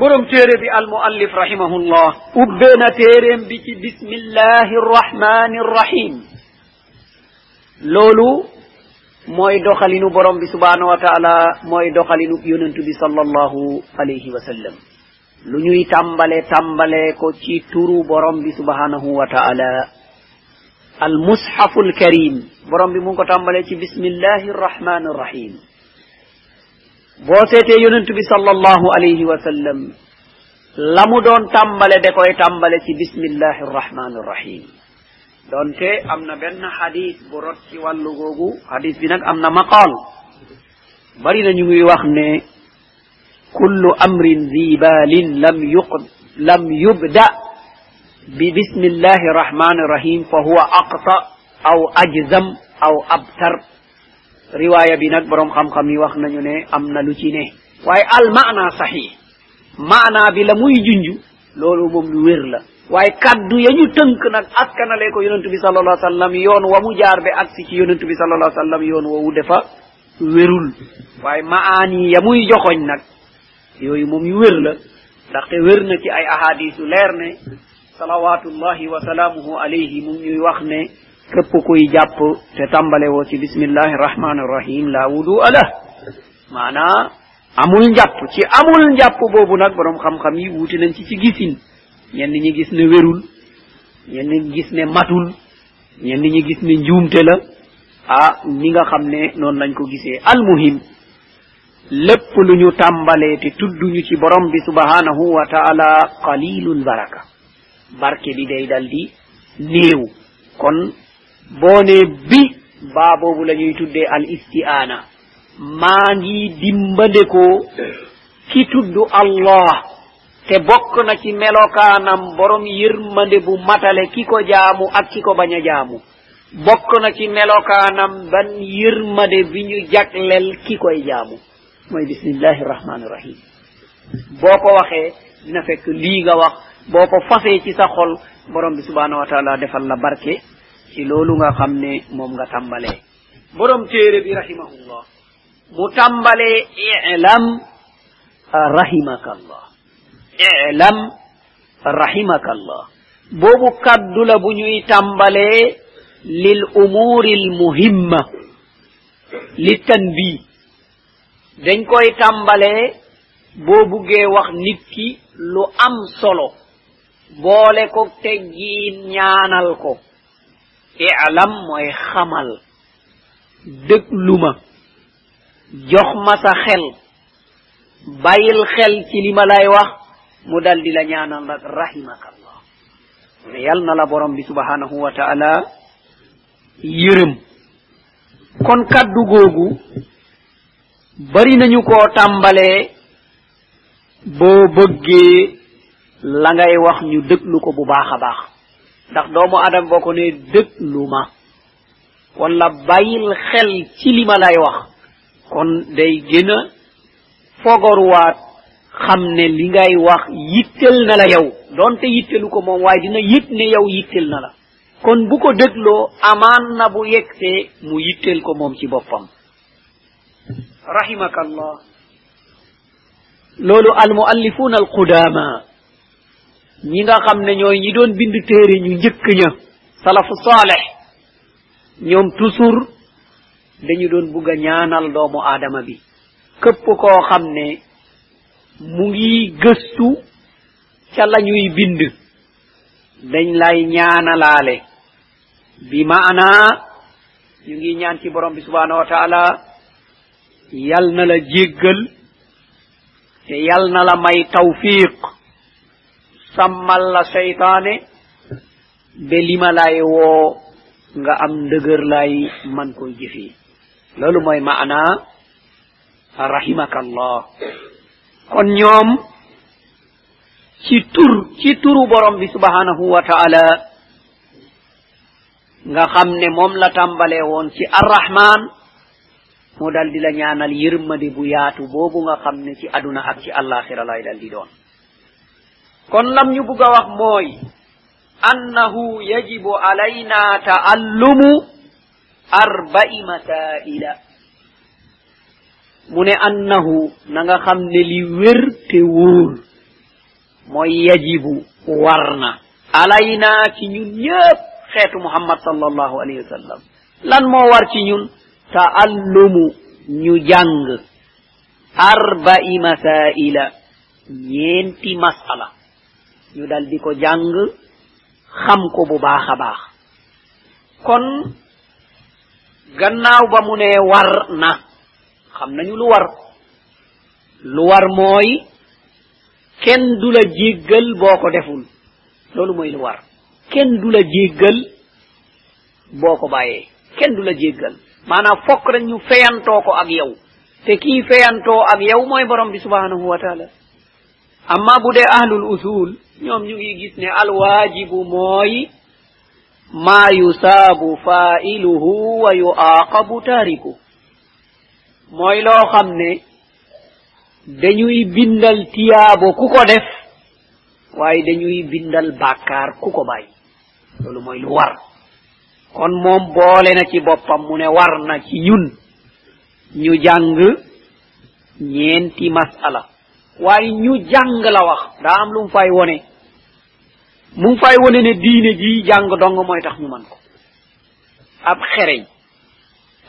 برم تيري بي المؤلف رحمه الله أبنا تيرم بك بسم الله الرحمن الرحيم لولو موي دخلين برم سبحانه وتعالى موي دخلين يننت بي صلى الله عليه وسلم لنوي تمبالي تمبالي كو تي تورو برم سبحانه وتعالى المصحف الكريم برم بي تمبالي بسم الله الرحمن الرحيم boo seetee yonentu bi sallallahu alayhi wa sallam la mu doon tàmbale da koy tàmbale ci bismillahi rrahmani rrahim donte am na benn xadis bu rot ci wàllu googu xadis bi nag am na maqaal bari na ñu ngi wax ne kullu amrin zibalin lam yuq lam yubda bismillahi rrahmani rrahim fa huwa aqta aw ajzam aw abtar riwaya bi nag borom xam-xam yi wax nañu ne am na lu ci ne. waaye al maana saxih maana bi la muy junj loolu moom lu wér la. waaye kaddu ya ñu tënk nag askanale ko yonentu bi sal allah sallam yoon wa mu jaar be agsi ci yonentu bi sal allah sallam yoon wowu defa wérul. waaye maani ya muy joxoñ nag yooyu moom yu wér la. ndaxte wér na ci ay ahadisu leer ne salawatullahi wa salaamuhu alayhi mu ñuy wax ne képp kuy jàpp te tàmbale woo ci bismillahi rahmani rahim la wudu ala maanaa amul njàpp ci amul njàpp boobu nag borom xam-xam yi wuute nañ ci ci gisin. Ñenn ñi gis ne wérul ñenn ñi gis ne matul ñenn ñi gis ne njuumte la. Ah ni nga xam ne noonu lañ ko gisee. Almuhim lépp lu ñu tàmbalee te tudduñu ci borom bi subhanahu wa taala qalilul baraka. Barke bi day dal di néew. Kon boone bi baa boobu la ñuy tuddee al isti'ana maa ngi dimbandekoo ki tudd allah. Te bokk na ci melokaanam borom yërmande bu matale ki ko jaamu ak ki ko bañ a jaamu. Bokk na ci melokaanam ban yërmande bi ñu jaglel ki koy jaamu. Mooy bismillahi rahmani rahim boo ko waxee dina fekk lii nga wax. Boo ko fasee ci sa xol borom bi subhanahu wa taala defal la barke. ci loolu nga xam ne moom nga tàmbalee borom téere bi rahimahullah. Mu tàmbalee ilam rahimaka allah ilam rahimaka allah boobu kaddu la bu ñuy tàmbalee lil umuri l muhimma li tanbi. Dañ koy tàmbalee boo buggee wax nit ki lu am solo. Boole ko teggiin ñaanal ko. Ilam mooy xamal. dëglu ma. jox ma sa xel. bàyyil xel ci lay wax. mu dal la ñaanal nag rahimaka allah ne yal na la borom bi subhanahu wa taala yërëm. kon kaddu googu bari nañu koo tàmbalee boo bëggee la ngay wax ñu dëglu ko bu baax a baax. Ndax doomu adam boo ko ne dëglu ma wala bàyyil xel ci li ma lay wax kon day gën a fogoruwaat xam ne li ngay wax yittel na la yow doonte yittelu ko moom waaye dina yëg ne yow yittel na la kon bu ko dégloo amaan na bu yegsee mu yittel ko moom ci boppam. rahimaka allah loolu almuallifuna alqudama ñi nga xam ne ñooy ñi doon bind téere ñu njëkk ña salafu saaleh ñoom toujours dañu doon bugg a ñaanal doomu aadama bi. Képp koo xam ne mu ngi gëstu ca la ñuy bind dañ lay ñaanalaale. Bi maanaa ñu ngi ñaan ci borom bi subhanahu wa taala yal na la jéggal te yal na la may tawfiq. Sàmmal la seytaane be lima lay woo nga am ndëgër lay man koy jëfee loolu mooy maana rahimaka allah kon ñoom ci tur ci turu borom bi subhanahu wa taala nga xam ne moom la tàmbalee woon ci arrahman mu dal di la ñaanal yërmande bu yaatu boobu nga xam ci aduna ak ci allaxira lay dal di doon kon lam ñu bugg a wax mooy annahu yajibu alayna ta'allumu arba'i masaila. Mu ne annahu na nga xam ne li wér te wóor mooy yajibu warna alayna ci ñun ñëpp xeetu muhammad sallallahu alayhi wa sallam. Lan moo war ci ñun? Ta'allumu ñu jàng. Arba'i masaila. Ñeenti masala. Ñu dal di ko jàng xam ko bu baax a baax. Kon gannaaw ba mu ne war na xam nañu lu war. Lu war mooy kenn du la jéggal boo ko deful. Loolu mooy lu war. Kenn du la jéggal boo ko bàyyee. Kenn du la jéggal. Maanaam fokk rek ñu feyantoo ko ak yow. Te kii feyantoo ak yow mooy borom bi subhanahu wa taala. Amma bu dee ahlul usul. Ñoom ñu ngi gis ne alwaajibu mooy maa yusaabu failuhu wa yuaqabu taariku mooy loo xam ne dañuy bindal tiyaabo ku ko def waaye dañuy bindal bàkkaar ku ko bàyyi. Loolu lu war. Kon moom boole na ci boppam mu ne war na ci ñun. Ñu jàng ñeenti masala waaye ñu jàng la wax. Daa am lu mu fay wone. Mu ngi fay wone ne diine ji jàng dong mooy tax ñu man ko. Ab xereñ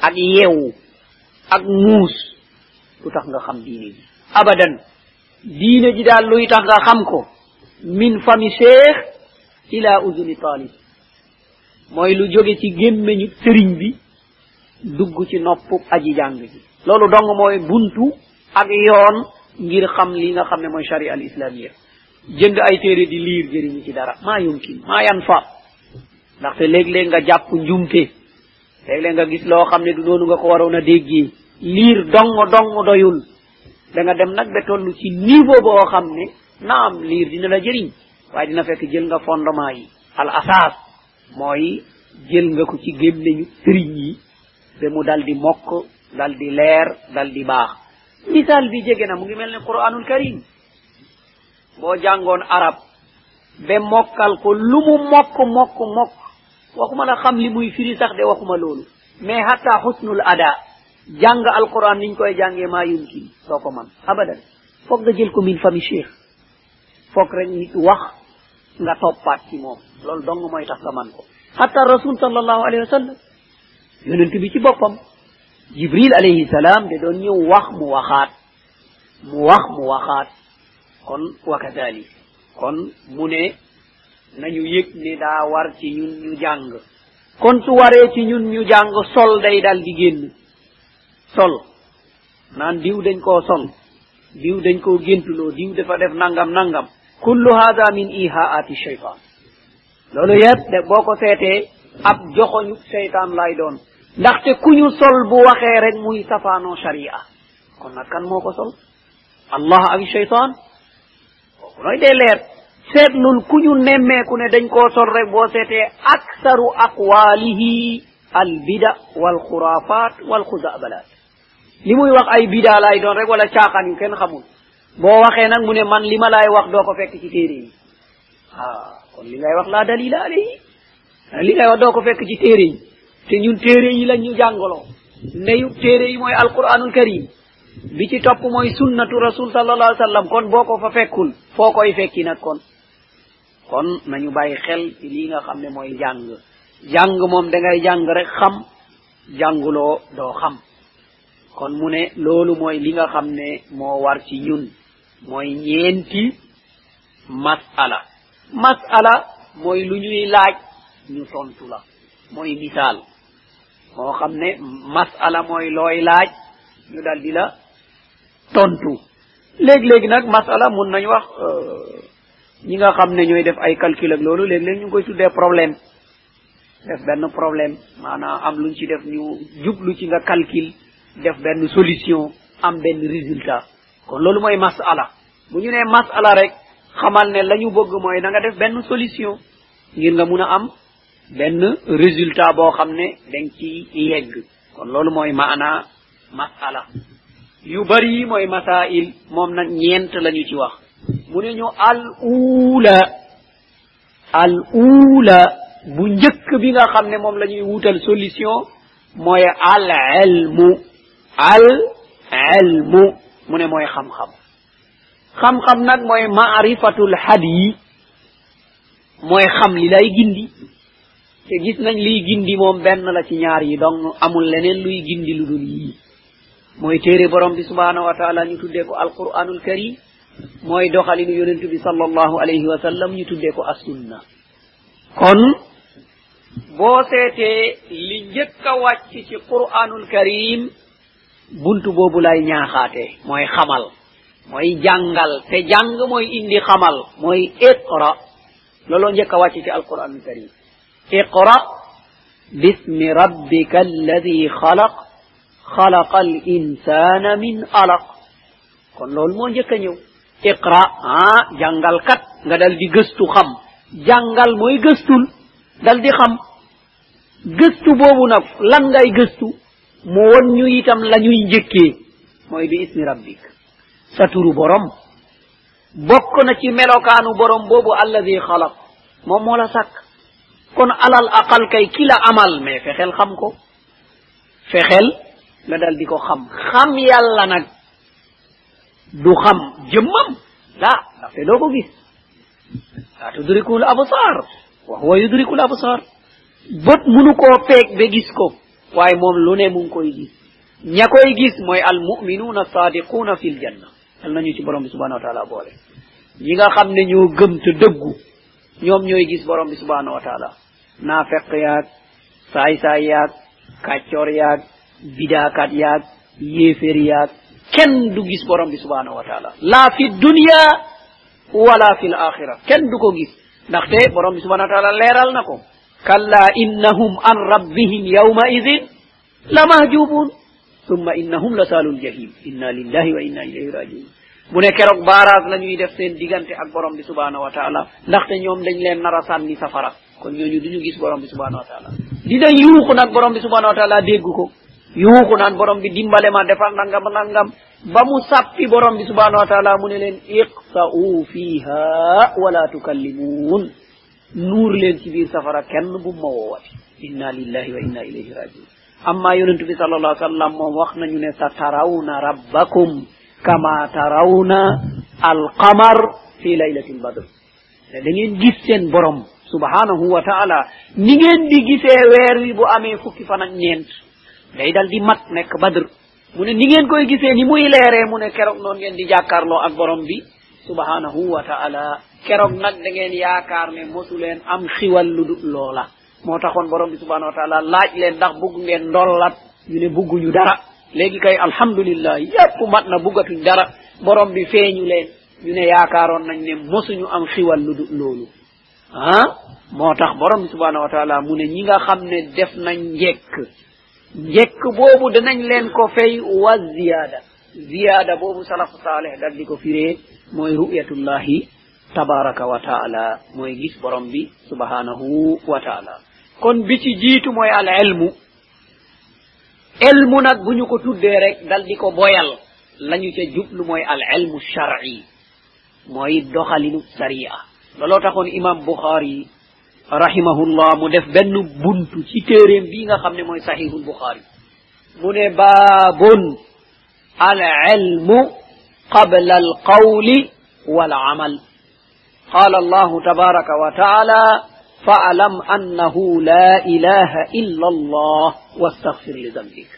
ak yeewu ak muus lu tax nga xam diine ji. Abadan diine ji daal luy tax nga xam ko. Min fami cheikh ila usuni talib. Mooy lu jóge ci gémmeñu sëriñ bi dugg ci nopp aji jàng ji. Loolu dong mooy buntu ak yoon ngir xam li nga xam ne mooy sharia al islamia jënd ay téere di liir jëriñu ci dara. Maa yumkin maa yan fa ndaxte léeg-léeg nga jàpp njumte léeg-léeg nga gis loo xam ne du noonu nga ko waroon a déggee. Liir dong dong doyul. Da nga dem nag ba toll ci niveau boo xam ne naam liir dina la jëriñ. Waaye dina fekk jël nga fondement yi. Al asas mooy jël nga ko ci gémmeñu sëriñ yi ba mu dal di mokk dal di leer dal di baax misal bi jege na mu ngi mel ne quranul karim boo jàngoon arab ba mokkal ko lu mu mokk mokk mokk waxuma la xam li muy firi sax de waxuma loolu mais hatta husnul ada jàng alquran niñ koy jàngee maa yumkin ko man abadan foog nga jël ko min fami cheikh foog rek nit wax nga toppaat ci moom loolu dong mooy tax nga man ko hatta rasul sallallahu alayhi wa sallam yonent bi ci boppam jibril alayhi salam de doon ñëw wax mu waxaat mu wax mu waxaat. Kon wa kadalik kon mu ne nañu yëg ne daa war ci ñun ñu jàng. Kon su waree ci ñun ñu jàng sol day dal di génn. Sol. Naan diw dañ koo sol. Diw dañ koo géntuloo diw dafa def nangam nangam. Kullu hada min ihaati shaytan loolu yëpp de boo ko seetee ab joxoñu seytaan lay doon. Ndaxte ku ñu sol bu waxee rek muy safaanoo sharia kon nag kan moo ko sol allah ak shaytan kooku nooy dee leer seetlul ku ñu nemmeeku ne dañ koo sol rek boo seetee aksaru aqwaalihi al bida wal xurafat wal xuzabalat li muy wax ay bida lay doon rek wala caaxaan yu kenn xamul boo waxee nag mu ne man li ma laay wax doo ko fekk ci téere yi ah kon li ngay wax laa dalila alayhi li ngay wax doo ko fekk ci téere yi te ñun téere yi lañ ñu jàngaloo. Ndeyu téere yi mooy alquranul karim bi ci topp mooy sunnatu rasul sallallahu alih w sallam. Kon boo ko fa fekkul foo koy fekki nag kon? Kon nañu bàyyi xel ci lii nga xam ne mooy jàng. Jàng moom da ngay jàng rek xam jànguloo doo xam. Kon mu ne loolu mooy li nga xam ne moo war ci ñun. Mooy ñeenti masala. Masala mooy lu ñuy laaj ñu tontu la. Mooy misaal. Moo xam ne masala mooy looy laaj ñu dal di la tontu. léegi-léegi nag masala mun nañ wax ñi nga xam ne ñooy def ay calcul loolu léegi-léegi ñu ngi koy tuddee problème. def benn problème maanaam am luñ ci def ñu jublu ci nga calcul def benn solution am benn résultat. kon loolu mooy masala. bu ñu nee masala rek xamal ne la ñu bëgg mooy da nga def benn solution ngir nga mun a am benn résultat boo xam ne dañ ci yegg. kon loolu mooy maana masala. yu bari yi mooy masail moom nag ñeent lañu ci wax. mu ñu al uula al uula bu njëkk bi nga xam ne moom la ñuy wutal solution mooy al ilmu al ilmu mu ne mooy xam-xam. xam-xam nag mooy maarifatul hadi mooy xam li lay gindi te gis nañ liy gindi moom benn la ci ñaar yi donc amul leneen luy gindi lu dul yii. Mooy téere borom bi subhanahu wa taala ñu tuddee ko alquranul karim mooy doxalinu yonentu bi sallallahu alayhi wa sallam ñu tuddee ko assunna. Kon boo seetee li njëkk a wàcc ci quranul karim buntu boobu lay ñaaxaatee mooy xamal mooy jàngal. Te jàng mooy indi xamal mooy iqra. Looloo njëkk a wàcc ci alquranul karim اقرأ باسم ربك الذي خلق. خلق الإنسان من ألق كن لول مو جيكا اقرأ. ها جنغل كت غدال دي جستو خم جنغل موي جستول دال دي خم جستو بوبو نف لن غاي جستو مو ون نيو يتم لن نيو يجيكي موي باسم ربك ساتورو بوروم بوكو نتي ملوكانو بروم بوبو الذي خلق مو مولا ساك kon alal aqal kay ki la amal mais fexeel xam ko fexeel nga dal di ko xam xam yàlla nag du xam jëmmam la ndaxte doo ko gis la tudrikul absar wa huwa yudrikul absar bët munu koo peeg ba gis ko waaye moom lu ne mu ngi koy gis ña koy gis mooy al muminuuna sadiquuna fi l janna yal nañu ci borom bi subhanahu wa taala boole ñi nga xam ne ñoo gëm te dëggu ñoom ñooy gis borom bi subhanahu wa taala naafeq yaag saay-saay yaag kàccoor yaag bidaakat yaag yéeféer yaag kenn du gis borom bi subhanahu wa taala. Laa fi dunya wala fi l kenn du ko gis. Ndaxte borom bi subhanahu wa taala leeral na ko kalla innahum an rabbihim yawma idin la mahjubun summa innahum la saalul jahim. Inna lillahi wa inna ilayhi rajiun. Mu ne keroog baaraas la ñuy def seen diggante ak borom bi subhanahu wa taala. Ndaxte ñoom dañ leen nar a kon ñooñu duñu gis borom bi subhanahu wa taala. Dina yuuxu nag borom bi subhanahu wa taala dégg ko. Borom bi dimbale ma defal nangam nangam. Ba mu sappi borom bi subhanahu wa taala mu ne leen iqsa'u fiha wala tukallimuun. Nuur leen ci biir safara kenn bu ma woowati. Inna lillahi wa inna ilayhi rajiun amma yonentu bi sallallahu wax nañu ne sa tarawna rabbakum kama tarawna alqamar fi laylati lbadr te da ngeen gis borom subhanahu wa taala. Ni ngeen di gisee weer wi bu amee fukki fan ak ñeent. Day dal di mat nekk badr. Mu ne ni ngeen koy gisee ni muy leeree mu ne keroog noonu ngeen di jàkkaarloo ak borom bi. Subhanahu wa taala. Keroog nag da ngeen yaakaar ne mosu leen am xiwal lu dul loola. Moo taxoon borom bi subhanahu wa taala laaj leen ndax bugg ngeen ndollat. Ñu ne bugguñu dara. Léegi kay alhamdulillah yépp mat na buggatuñ dara. Borom bi feeñu leen. Ñu ne yaakaaroon nañ ne mosuñu am xiwal lu dul loolu ah moo tax borom bi subhanahu wa taala mu ne ñi nga xam ne def nañ njekk njekk boobu danañ leen ko fay wa ziyada ziyada boobu salafu saaleh dal di ko firee mooy ru'yatullahi tabaraka wa taala mooy gis borom bi subhanahu wa taala. Kon bi ci jiitu mooy al ilmu. Ilmu nag bu ñu ko tuddee rek dal di ko boyal. La ñu ca jublu mooy al ilmu shar'i mooy doxalinu saria looloo taxoon imam buxaari rahimahullah mu def benn buntu ci téeréem bii nga xam ne mooy sahihul buxaari mu ne baabun al ilmu qabla al qawli wal amal قال الله تبارك وتعالى فاعلم أنه لا إله إلا الله واستغفر لذنبك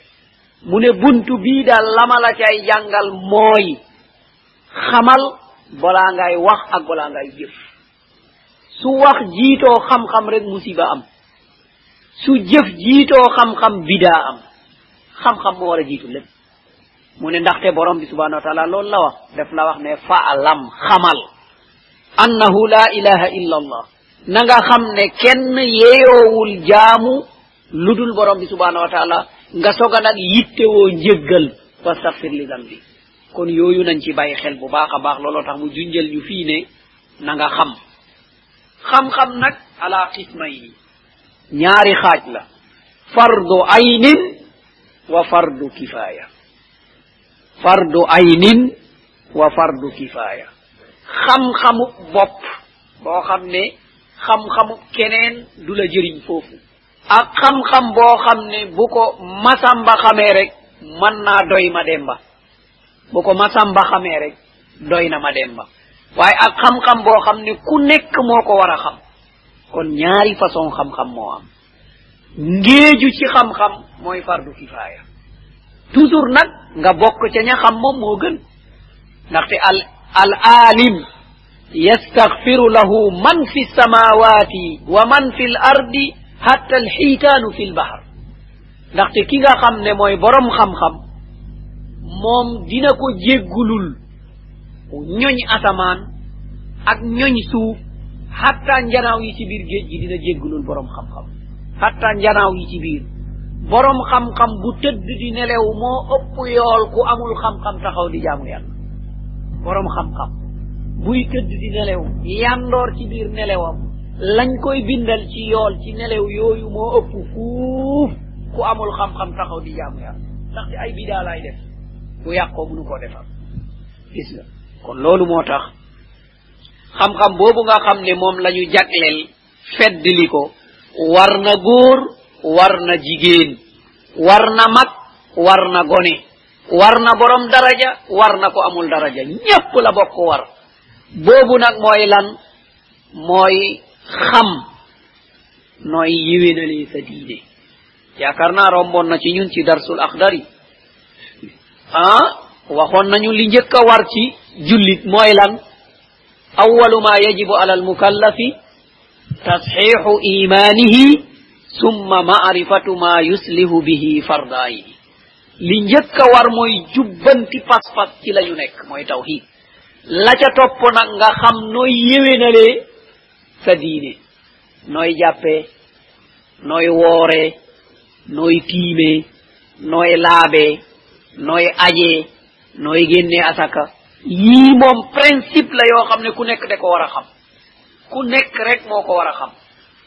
من بنت بيدا لما لا جانغال موي خمال بلا غاي واخ اك بلا غاي جيف su wax jiitoo xam-xam rek musiba am. Su jëf jiitoo xam-xam bidaa am. Xam-xam moo war a jiitu lépp. Mu ne ndaxte borom bi subhanahu wa taala loolu la wax. Def la wax ne xamal. Annahu la ilaha illa allah na nga xam ne kenn yeeyoowul jaamu lu dul borom bi subhanahu wa taala. Nga soga nag yittewoo njëggal. Wastaghfir li zambi kon yooyu nañ ci bàyyi xel bu baax a baax. Looloo tax mu junjal ñu fii ne na nga xam xam-xam nag ala qismayni ñaari xaaj la. Fardu aynin wa fardu kifaya fardu aynin wa fardu kifaya xam-xamu bopp boo xam ne xam-xamu keneen du la jëriñ foofu. Ak xam-xam boo xam ne bu ko masamba xamee rek mën naa doy ma demba bu ko masamba xamee rek doy na ma demba waaye ak xam-xam boo xam ne ku nekk moo ko war a xam. kon ñaari façon xam-xam moo am. ngéeju ci xam-xam mooy fardu kifaaya. toujours nag nga bokk ca ña xam moom moo gën. ndaxte al al alim yastaghfiru lahu man fi samawati wa man fi l ardi hatta alxiitaanu fi lbahr ndaxte ki nga xam ne mooy borom xam-xam moom dina ko jéggulul. Ñoñ asamaan ak ñoñ suuf hatta njanaaw yi ci biir géej gi dina jéggulul borom xam-xam. hatta njanaaw yi ci biir borom xam-xam bu tëdd di nelew moo ëpp yool ku amul xam-xam taxaw di jaamu yàlla. borom xam-xam buy tëdd di nelew yandoor ci biir nelewam lañ koy bindal ci yool ci nelew yooyu moo ëpp fuuf ku amul xam-xam taxaw di jaamu yàlla. ndaxte ay bidaa laay def bu yàqoo mënu koo defar. Kon loolu moo tax xam-xam boobu nga xam ne moom la ñu jagleel feddli ko. War na góor war na jigéen. War na mag borom daraja war na ko amul daraja. Ñépp la bokk war. Boobu nag mooy lan? Mooy xam nooy yiwénalee sa diine. Yaakaar naa romboon na ci ñun ci darsul akhdari ah waxoon nañu li njëkk a war ci jullit mooy lan? Awalu ma yajibu ala almukallafi tasxiixu imanihi summa maarifatu ma yuslihu bihi fardaayihi li njëkk a war mooy jubbanti pas-pas ci la ñu nekk mooy tawhid la ca topp nag nga xam nooy yéwénalee sa diine nooy jàppee nooy wooree nooy tiimee nooy laabee nooy ajee nooy génnee asaka. Yii moom principe la yoo xam ne ku nekk da ko war a xam. Ku nekk rek moo ko war a xam.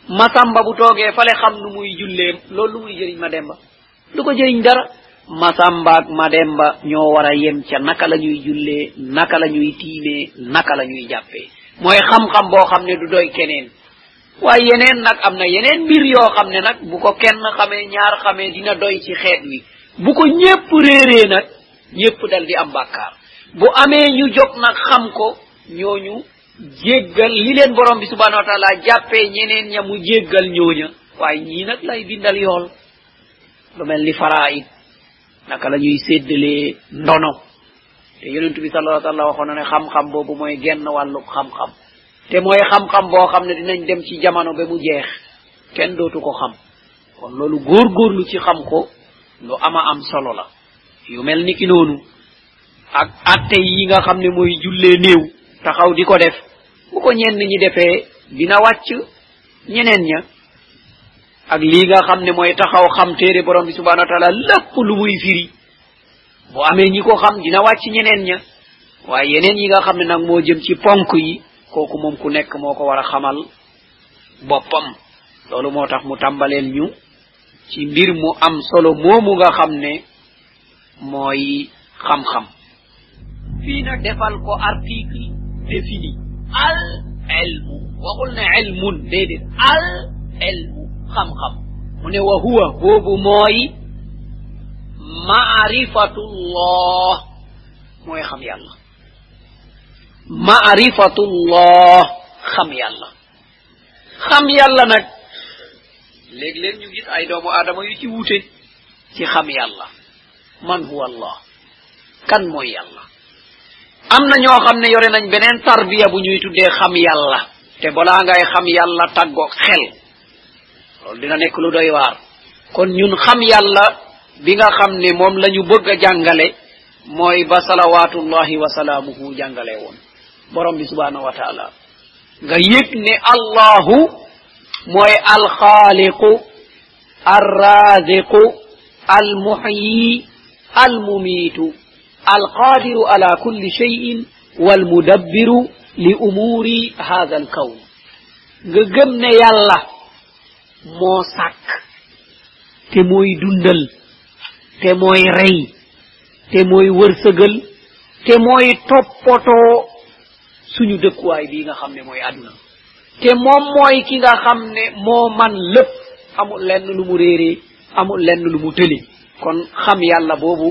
Masamba bu toogee fale xam nu muy jullee loolu lu muy jëriñ ma demba lu ko jëriñ dara. Masamba ak ma ñoo war a yem ca naka la ñuy jullee naka la ñuy tiimee naka la ñuy jàppee. Mooy xam-xam boo xam ne du doy keneen. Waaye yeneen nag am na yeneen mbir yoo xam ne nag bu ko kenn xamee ñaar xamee dina doy ci xeet wi. Bu ko ñépp réeree nag ñépp dal di am bàkkaar bu amee ñu jóg nag xam ko ñooñu jéggal li leen borom bi subhanahu wa taala jàppee ñeneen ña mu jéggal ñooña. Waaye ñii nag lay bindal yool. Lu mel ni faraid naka la ñuy séddalee ndono. Te yonentu bi sallallahu sallam waxoon na ne xam-xam boobu mooy genn wàllu xam-xam. Te mooy xam-xam boo xam ne dinañ dem ci jamono ba mu jeex kenn dootu xam. Kon loolu góorgóorlu ci xam ko lu ama am solo la yu mel ni ki noonu ak atte yi nga xam ne mooy jullee néew taxaw di ko def bu ko ñenn ñi defee dina wàcc ñeneen ña ak lii nga xam ne mooy taxaw xam téere borom bi subhanahu wa taala lépp lu muy firi bu amee ñi ko xam dina wàcc ñeneen ña waaye yeneen yi nga xam ne nag moo jëm ci ponk yi kooku moom ku nekk moo ko war a xamal boppam. loolu moo tax mu tàmbaleel ñu ci mbir mu am solo moomu nga xam ne mooy xam-xam fii nag defal ko article défini al ilmu waxul ne ilmun déedéet al ilmu xam-xam mu ne wa huwa boobu mooy maarifatullah mooy xam yàlla maarifatullah xam yàlla xam yàlla nag léeg-léeg ñu gis ay doomu aadama yu ci wute ci xam yàlla man huwa allah? Kan mooy yàlla. Am na ñoo xam yore nañ beneen tarbiya bu ñuy tuddee xam yàlla. Te balaa ngay xam yàlla tàggoog xel. Loolu dina nekk lu doy waar. Kon ñun xam yàlla bi nga xam ne moom la ñu bëgg a jàngale mooy ba salawatullahi wa salaamuhu jàngale woon. Borom bi subhanahu wa taala. Nga yëg ne allahu mooy alxaaliqu alraziqu almuhyi almumitu alqadiru ala kulli cheyin walmudabbiru li umuri hada alkawn nga gëm ne yàlla moo sàkk te mooy dundal te mooy rey te mooy wërsëgal te mooy toppatoo suñu dëkkuwaay bii nga xam ne mooy àdduna. Te moom mooy ki nga xam ne moo man lépp amul lenn lu mu réeree amul lenn lu mu tëli kon xam yàlla boobu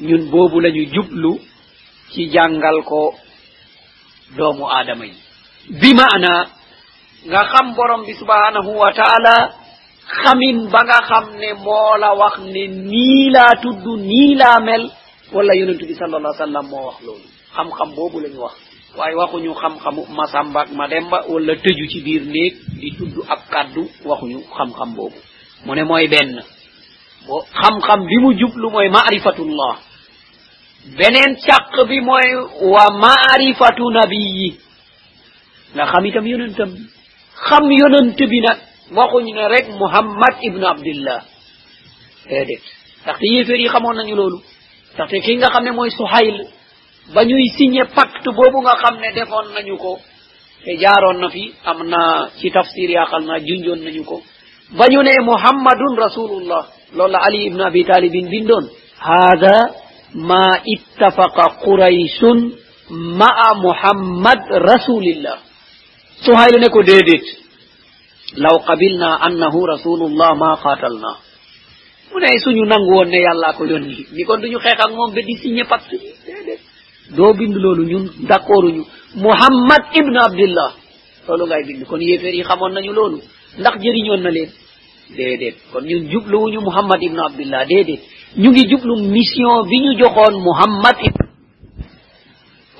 ñun boobu la ñu jublu ci jàngal ko doomu aadama yi. Bi maana nga xam borom bi subhanahu wa taala xamin ba nga xam ne moo la wax ne nii laa tudd nii laa mel wala yonentu bi sal allah sallam moo wax loolu. Xam-xam boobu la ñu wax. Waaye waxuñu xam-xamu masamba ak mademba wala tëju ci biir néeg di tudd ab kàddu waxuñu xam-xam boobu. Mu ne mooy benn. Xam-xam bi mu jublu mooy marifatullah beneen càq bi mooy wa marifatu nabiyi nga xam itam yonentam xam yonent bi nag waxuñ ne rek muhammad ibnu abdillah déedéet ndaxte yéeféer yi xamoon nañu loolu ndaxte ki nga xam ne mooy suhayl ba ñuy signé pacte boobu nga xam ne defoon nañu ko te jaaroon na fi am na ci tafsir yaaqal na junjoon nañu ko ba ñu ne muhammadun rasulullah loolu la ali ibnu abi talibin bindoon hada ma ittafaqa qurayshun ma'a muhammad rasulillah. Suhayl ne ko déedéet law qabilna annahu rasulullah ma qatalna. Mu ne suñu nangu woon ne yàllaa ko yónni ni kon duñu xeex ak moom ba di signé bi déedéet doo bind loolu ñun d'accord uñu muhammad ibnu abdillah. Loolu ngay bind kon yéeféer yi xamoon nañu loolu na leen déedéet kon ñun jubluwuñu mouhammad ibnu abdullah déedéet ñu ngi jublu mission bi ñu joxoon mouhammad ib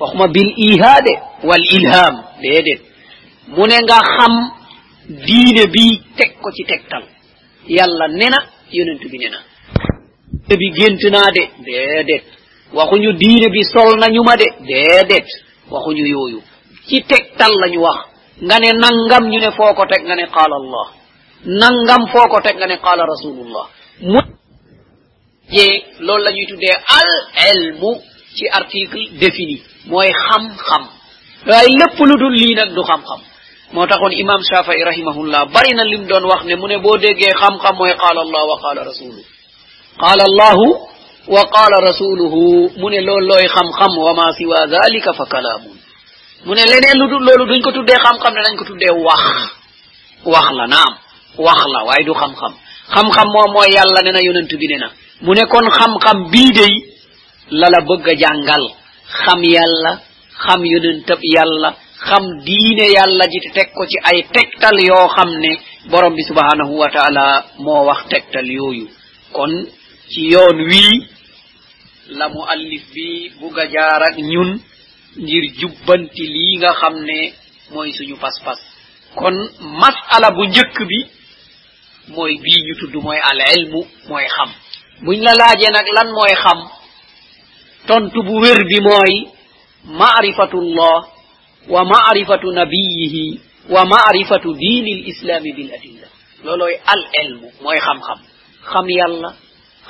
waxuma bil ihaade wal ilham déedéet mu ne nga xam diine bi teg ko ci tegtal. Yàlla nena yonent bi nena bi gént naa de déedéet waxuñu diine bi sol nañu ma de déedéet waxuñu yooyu. Ci tegtal lañu wax. Nga ne nangam ñu ne foo ko teg nga ne qaala allah. Nangam foo ko teg nga ne qaala rasulullah mu jee loolu la ñuy tuddee al ilmu ci article défini mooy xam-xam waaye lépp lu dul lii nag du xam-xam moo taxoon imam shafai rahimahullah bari na lim doon wax ne mu ne boo déggee xam-xam mooy qaala allah wa qaala rasuluhu qaala allahu wa qaala rasuluhu mu ne loolu looy xam-xam wa ma siwa dalika fa kalaamun mu ne leneen lu dul loolu duñ ko tuddee xam-xam ne nañ ko tuddee wax wax la naam wax la waaye du xam-xam. Xam-xam moom mooy yàlla ne na yonent bi ne na. Mu ne kon xam-xam bii day la la bëgg a jàngal. Xam yàlla xam yonentab yàlla xam diine yàlla ji te teg ko ci ay tegtal yoo xam ne borom bi subhanahu wa taala moo wax tegtal yooyu. Kon ci yoon wii la mu allif bi bugg a jaar ak ñun ngir jubbanti lii nga xam ne mooy suñu pas-pas. Kon masala bu njëkk bi mooy bii ñu tudd mooy al ilmu mooy xam buñ la laajee nag lan mooy xam tontu bu wér bi mooy maarifatullah wa maarifatu nabiyihi wa maarifatu diini lislami bil adilla loolooy al ilmu mooy xam-xam xam yàlla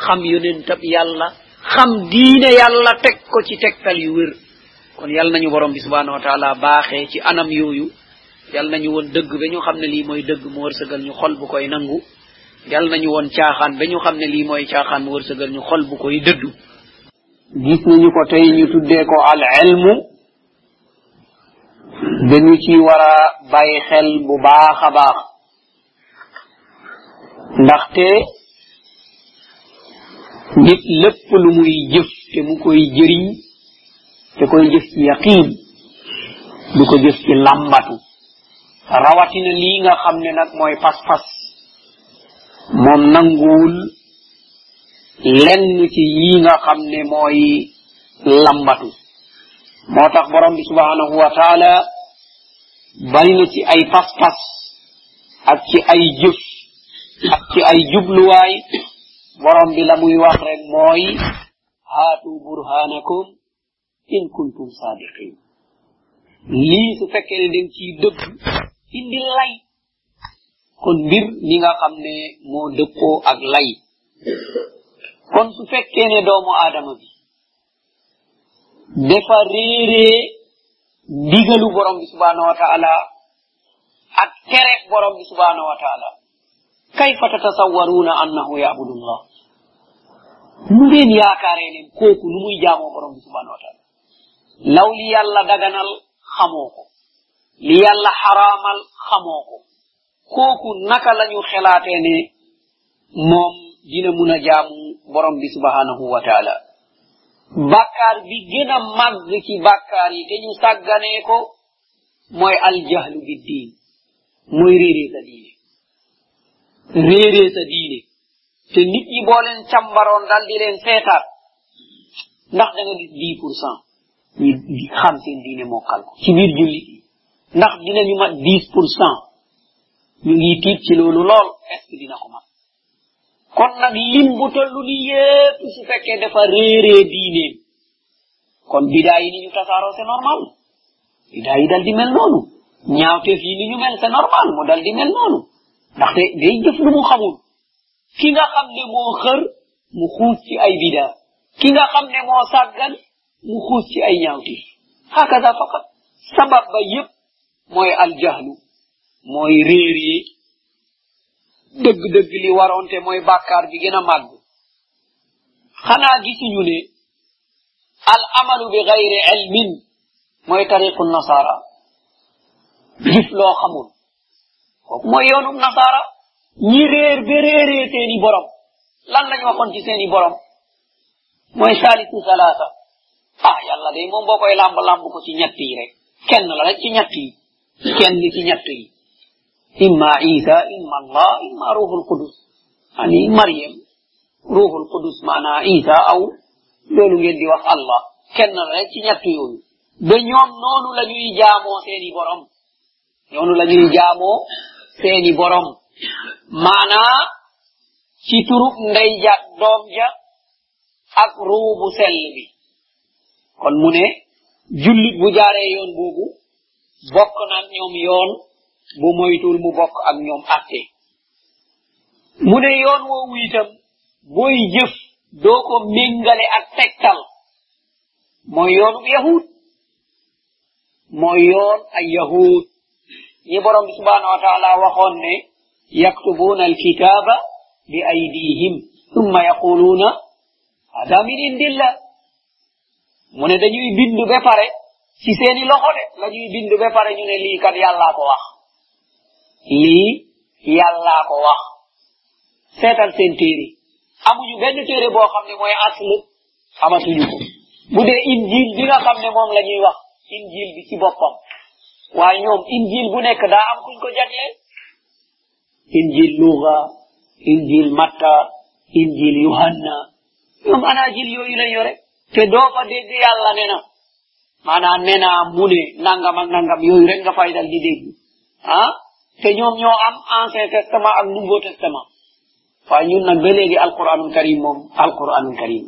xam yonentab yàlla xam diine yàlla teg ko ci tegtal yu wér kon yal nañu borom bi subhanahu wa taala baaxee ci anam yooyu yal nañu woon dëgg ba ñu xam ne lii mooy dëgg mu wërsëgal ñu xol bu koy nangu. Yal nañu woon caaxaan ba ñu xam ne lii mooy caaxaan mu wërsëgal ñu xol bu koy dëddu. Gis nañu ko tey ñu tuddee ko al ilmu. Dañu ci war a xel bu baax a baax. Ndaxte nit lépp lu muy jëf te mu koy jëriñ te koy jëf ci yaqiin du ko jëf ci lambatu rawatina lii nga xam ne nag mooy pas-pas. Moom nanguwul lenn ci yii nga xam ne mooy lambatu. Moo tax borom bi subhanahu wa taala bari na ci ay pas-pas ak ci ay jëf ak ci ay jubluwaay. Borom bi la muy wax rek mooy haatu burhanakum in kuntum sadiqin lii su fekkee ne dañ ciy dëgg indi lay kon mbir ni nga xam ne moo dëppoo ak lay kon su fekkee ne doomu aadama bi. Dafa réeree digalu borom bi subhanahu wa taala ak tere borom bi subhanahu wa taala. Kayfa tatasawwaruna annahu yabudu llah nu ngeen yaakaaree ne kooku nu muy jaamoo borom bi subhanahu wa taala. Law li yàlla daganal xamoo ko li yàlla xaraamal xamoo ko. kooku naka lañu xelaatee ne moom dina mun a jaamu borom bi subhanahu wa taala. bàkkaar bi gën a màgg ci bàkkaar yi te ñu sàgganee ko mooy aljahlu bi diin mooy réeree sa diine. réeree sa diine. te nit ñi boo leen càmbaroon dal di leen seetaat ndax da nga gis dix pour cent. ñi xam seen diine mokkal ko. ci biir jullit yi. Ndax dinañu mat dix pour cent ñu ngi tiit ci loolu lool est ce dina ko mat kon nag lim bu tollu ni yépp su fekkee dafa réeree diineem kon bidaa yi ni. Ñu tasaaroo c'est normal. Bidaa yi dal di mel noonu ñaawteef yi ni ñu mel c'est normal mu dal di mel noonu ndaxte day jëf lu mu xamul ki nga xam ne moo xër mu xuus ci ay bidaa ki nga xam ne moo sàggan mu xuus ci ay ñaawteef hakada faqat sabab ba yépp mooy aljahlu. Mooy réer yi dëgg-dëgg li waronte mooy bàkkaar bi gën a ne al amalu bi gayri ilmin mooy tariqu nasara. Gis loo xamul. Kooku mooy yoonum nasara. Ñi réer ba réeree seeni borom. Lan lañ waxoon ci seeni borom? Mooy salisu salasa. Ah yàlla day moom boo koy lamb ko ci ñett rek. Kenn la rek ci kenn ci ñett yi imma isa imma allah imma ruhul qudus. Ani maryam. Ruhul qudus maana isa aw loolu ngeen di wax allah. Kenn rek ci ñett yooyu ba ñoom noonu la ñuy seeni borom noonu la ñuy seeni borom. Maanaa ci turub ndey ja doom ja ak ruubu bi kon mu ne jullit bu jaaree yoon boobu bokk na ñoom yoon bu moytul mu bokk ak ñoom atte mu ne yoon woowu itam booy jëf doo ko méngale ak tegtal mooy yoonub yahud mooy yoon ay yahud ñi borom bi subhanahu wa taala waxoon ne yaktubuna alkitaba bi aydihim thumma yaquluna hada min indillah mu ne dañuy bind ba pare ci seeni loxo de la ñuy bind ba pare ñu ne lii kat yàllaa ko wax. Lii yàllaa ko wax. Seetal seen téere. Amuñu benn téere boo xam ne mooy asl amatuñu ko. Bu dee injil bi nga xam ne moom la ñuy wax injil bi ci boppam. Waaye ñoom injil bu nekk daa am kuñ ko jagleel. Injil luga injil matta injil yohanna. Ñoom anajil yooyu lañ yore. Te doo fa dégg yàlla ne na maanaam ne naa mu ne nangam ak nangam yooyu rek nga di ah te ñoom ñoo am ancien testament ak nouveau testament waaye ñun nag ba léegi alquranul karim moom alquranul karim.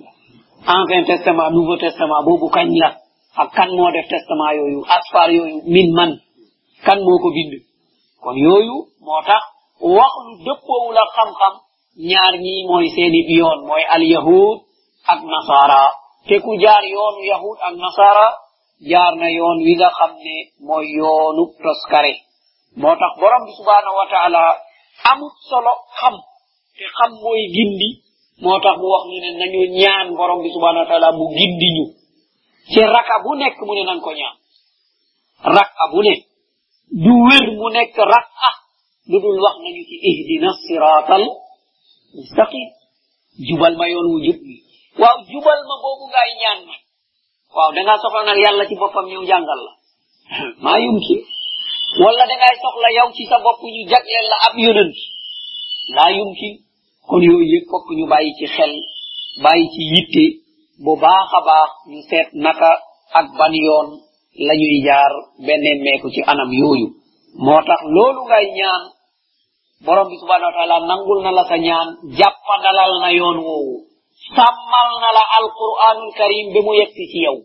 La ancien testament nouveau testament boobu kañ la. Ak kan moo def testament yooyu asfar yooyu min man. Kan moo ko bind. Kon yooyu moo tax wax lu dëppoowul ak xam-xam ñaar ñi mooy seeni al yahud ak nasara. Te ku jaar yoonu yahud ak nasara jaar na yoon wi nga xam ne mooy yoonu toskare moo tax borom bi subhanahu wa taala amut solo xam. te xam mooy gindi. moo tax mu wax ñu ne nañu ñaan borom bi subhanahu wa taala mu gindi ñu. ci raka bu nekk mu ne nan ko ñaan. raka bu ne. du wér mu nekk raka. lu dul wax nañu ci ihdina siratal mustaqim jubal ma yoon wu jub waaw jubal ma boobu ngaay ñaan nag waaw dangaa soxla nag yàlla ci boppam ñëw jàngal la maa yumkin wala dangay soxla yow ci sa bopp ñu jagleel la ab yonent laa yumkin kon yooyu yëpp fokk ñu bàyyi ci xel bàyyi ci yitte bu baax a ñu seet naka ak ban yoon la ñuy jaar meeku ci anam yooyu moo tax loolu ngay ñaan borom bi subhanahu wa taala nangul na la sa ñaan jàppandalal na yoon woowu sàmmal na la karim ba mu yegsi ci yow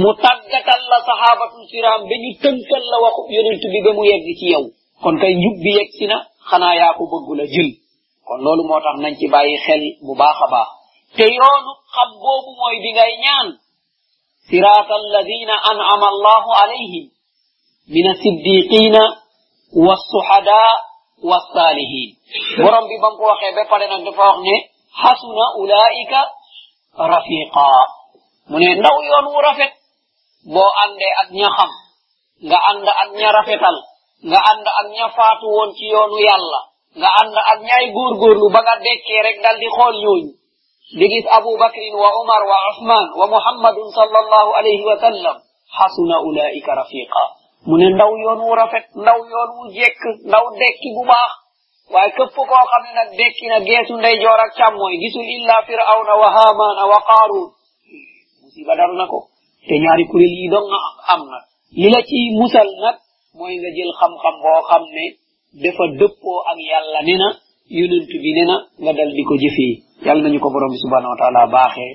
mu tàggatal la sahabatul kiram ba ñu tënkal la waxu yonent bi ba mu yegg ci yow kon kay bi na ko jël. Kon loolu moo tax nañ ci bàyyi xel bu baax a baax. Te yoonu xam boobu mooy bi ngay ñaan. Siraata alladina an'ama allahu alayhim. Min asiddiqina wassuhada wassalihin borom bi bam ko ba pare dafa wax ne حسن أولئك رفيقا. من نو يونو رفيق بو عند أدنيا خم غا عند أدنيا رفيقا غا عند أدنيا فاتو ون تي يونو يالا غا عند أدنيا يغور غور لو بغا ديكي رك دال دي خول يوني دي أبو بكر وعمر وعثمان ومحمد صلى الله عليه وسلم حسن أولئك رفيقا. من نو يونو رفيق نو يونو جيك نو ديكي بباخ waaye këpp koo xam ne nag dekki na geesu ndey joor ak càmmooy gisul illa firawna wa hamana wa qarun musiba dal na ko. Te ñaari kuréel yi dong am na. Li la ci musal nag mooy nga jël xam-xam boo xam ne dafa dëppoo ak yàlla ne na yonent bi ne na nga dal di ko jëfee. Yàlla nañu ko borom bi subhanahu wa taala baaxee.